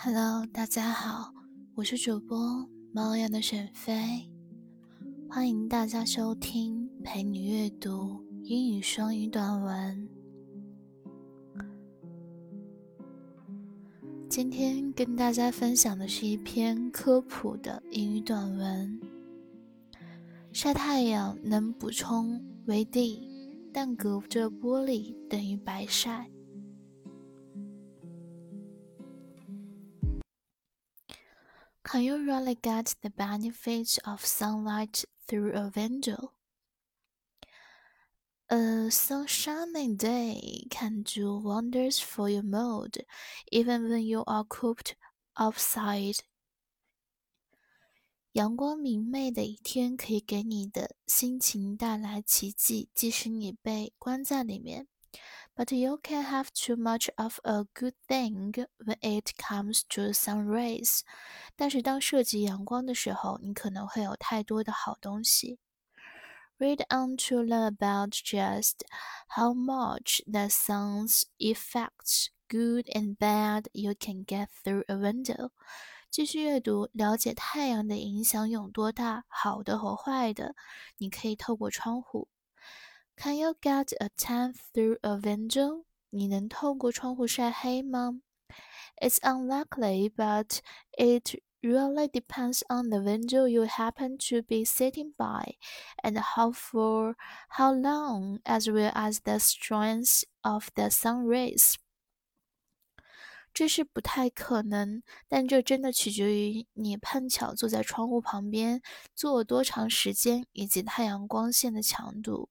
Hello，大家好，我是主播猫样的沈飞，欢迎大家收听陪你阅读英语双语短文。今天跟大家分享的是一篇科普的英语短文。晒太阳能补充维 D，但隔着玻璃等于白晒。Can you really get the benefits of sunlight through a window? A sunshiny day can do wonders for your mood, even when you are cooped outside. 阳光明媚的一天可以给你的心情带来奇迹，即使你被关在里面。 but you can have too much of a good thing when it comes to sun rays。但是当涉及阳光的时候，你可能会有太多的好东西。Read on to learn about just how much the sun's effects, good and bad, you can get through a window. 继续阅读，了解太阳的影响有多大，好的和坏的，你可以透过窗户。 can you get a tan through a window? 你能透过窗户晒黑吗？It's unlikely, but it really depends on the window you happen to be sitting by, and how for how long, as well as the strength of the sun rays. 这是不太可能，但这真的取决于你碰巧坐在窗户旁边坐多长时间，以及太阳光线的强度。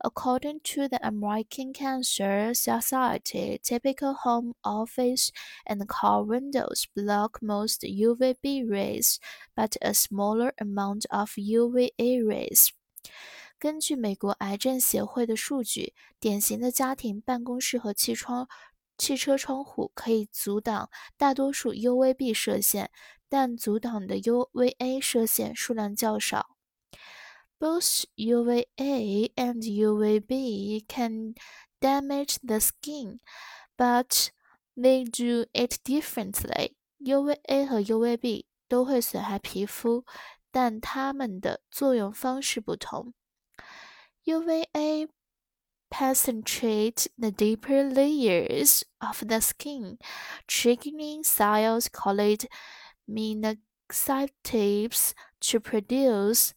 According to the American Cancer Society, typical home, office, and car windows block most UVB rays, but a smaller amount of UVA rays. 根据美国癌症协会的数据，典型的家庭、办公室和汽窗、汽车窗户可以阻挡大多数 UVB 射线，但阻挡的 UVA 射线数量较少。 both UVA and UVB can damage the skin, but they do it differently. UVA 和 UVB 都会损害皮肤，但它们的作用方式不同。UVA penetrate the deeper layers of the skin, triggering cells called melanocytes to produce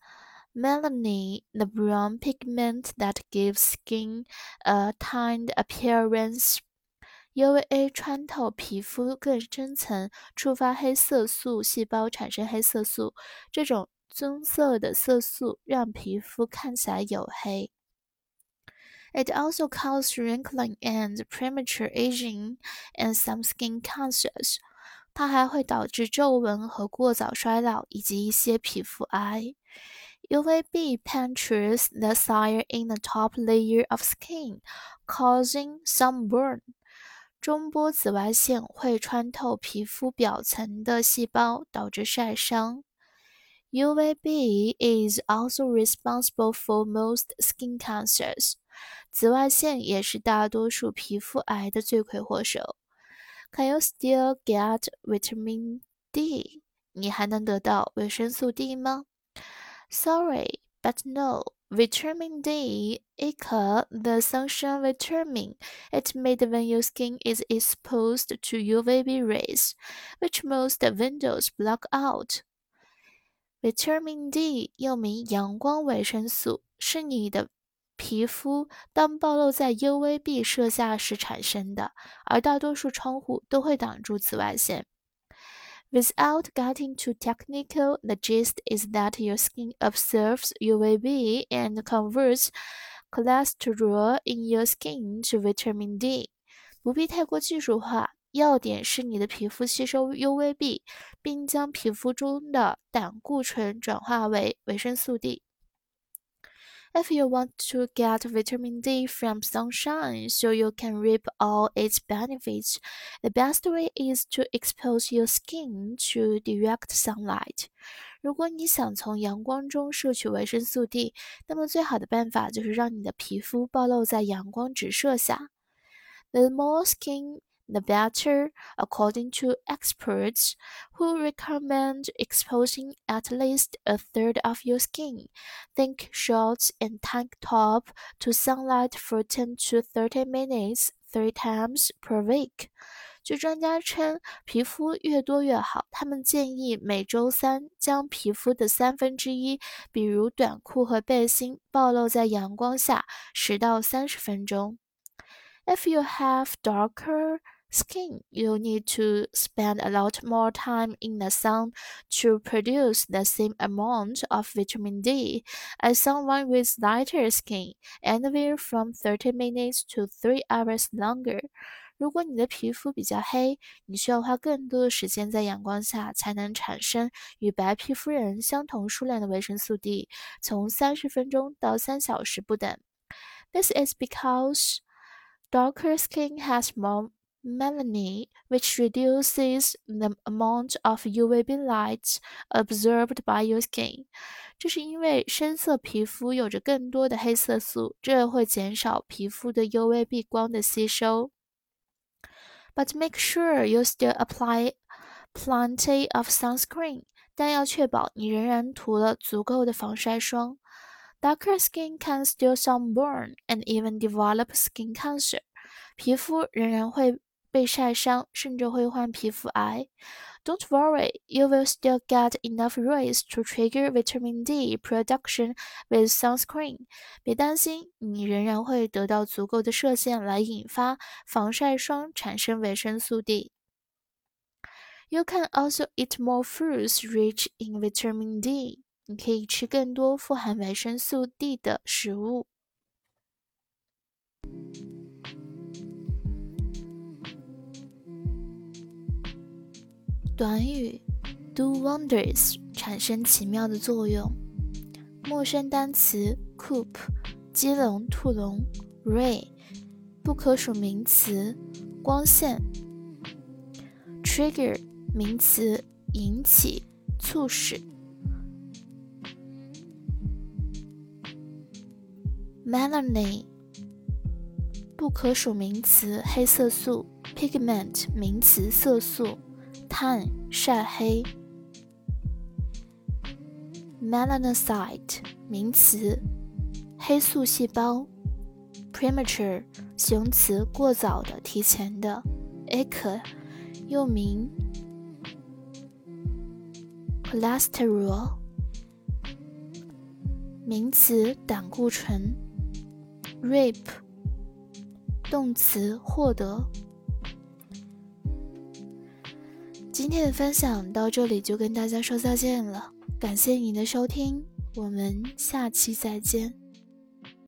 Melanin, the brown pigment that gives skin a tanned appearance. UVA 穿透皮肤更深层，触发黑色素细胞产生黑色素。这种棕色的色素让皮肤看起来黝黑。It also causes wrinkling and premature aging and some skin cancers. 它还会导致皱纹和过早衰老，以及一些皮肤癌。 UVB penetrates the cell in the top layer of skin, causing sunburn. 中波紫外线会穿透皮肤表层的细胞，导致晒伤。UVB is also responsible for most skin cancers. 紫外线也是大多数皮肤癌的罪魁祸首。Can you still get vitamin D? 你还能得到维生素 D 吗 ？Sorry, but no. Vitamin D, aka the sunshine vitamin, it's made when your skin is exposed to UVB rays, which most windows block out. Vitamin D 又名阳光维生素，是你的皮肤当暴露在 UVB 射下时产生的，而大多数窗户都会挡住紫外线。 Without getting too technical, the gist is that your skin absorbs UVB and converts cholesterol in your skin to vitamin D。不必太过技术化，要点是你的皮肤吸收 UVB，并将皮肤中的胆固醇转化为维生素 D。 if you want to get vitamin D from sunshine so you can reap all its benefits, the best way is to expose your skin to direct sunlight. 如果你想从阳光中摄取维生素 D，那么最好的办法就是让你的皮肤暴露在阳光直射下。The more skin the better, according to experts, who recommend exposing at least a third of your skin, think shorts and tank top, to sunlight for 10 to 30 minutes three times per week. 据专家称，皮肤越多越好。他们建议每周三将皮肤的三分之一，比如短裤和背心，暴露在阳光下十到三十分钟。If you have darker skin, you need to spend a lot more time in the sun to produce the same amount of vitamin D as someone with lighter skin, anywhere from 30 minutes to 3 hours longer. 如果你的皮肤比较黑，你需要花更多的时间在阳光下才能产生与白皮肤人相同数量的维生素 D，从三十分钟到三小时不等。This is because darker skin has more Melanin, which reduces the amount of UVB light absorbed by your skin。这是因为深色皮肤有着更多的黑色素，这会减少皮肤对 UVB 光的吸收。But make sure you still apply plenty of sunscreen，但要确保你仍然涂了足够的防晒霜。Darker skin can still sunburn and even develop skin cancer。皮肤仍然会被晒伤，甚至会患皮肤癌。don't worry, you will still get enough rays to trigger vitamin D production with sunscreen. 别担心，你仍然会得到足够的射线来引发防晒霜产生维生素 D。You can also eat more fruits rich in vitamin D. 你可以吃更多富含维生素 D 的食物。 短语 do wonders 产生奇妙的作用。陌生单词 coop 鸡笼、兔笼。；ray 不可数名词。光线。；trigger 名词引起、促使。；melanin 不可数名词黑色素。；pigment 名词色素。碳晒黑，melanocyte 名词，黑素细胞；premature 形容词，过早的、提前的；acre 又名 cholesterol 名词，胆固醇；rape 动词，获得。今天的分享到这里就跟大家说再见了，感谢您的收听，我们下期再见。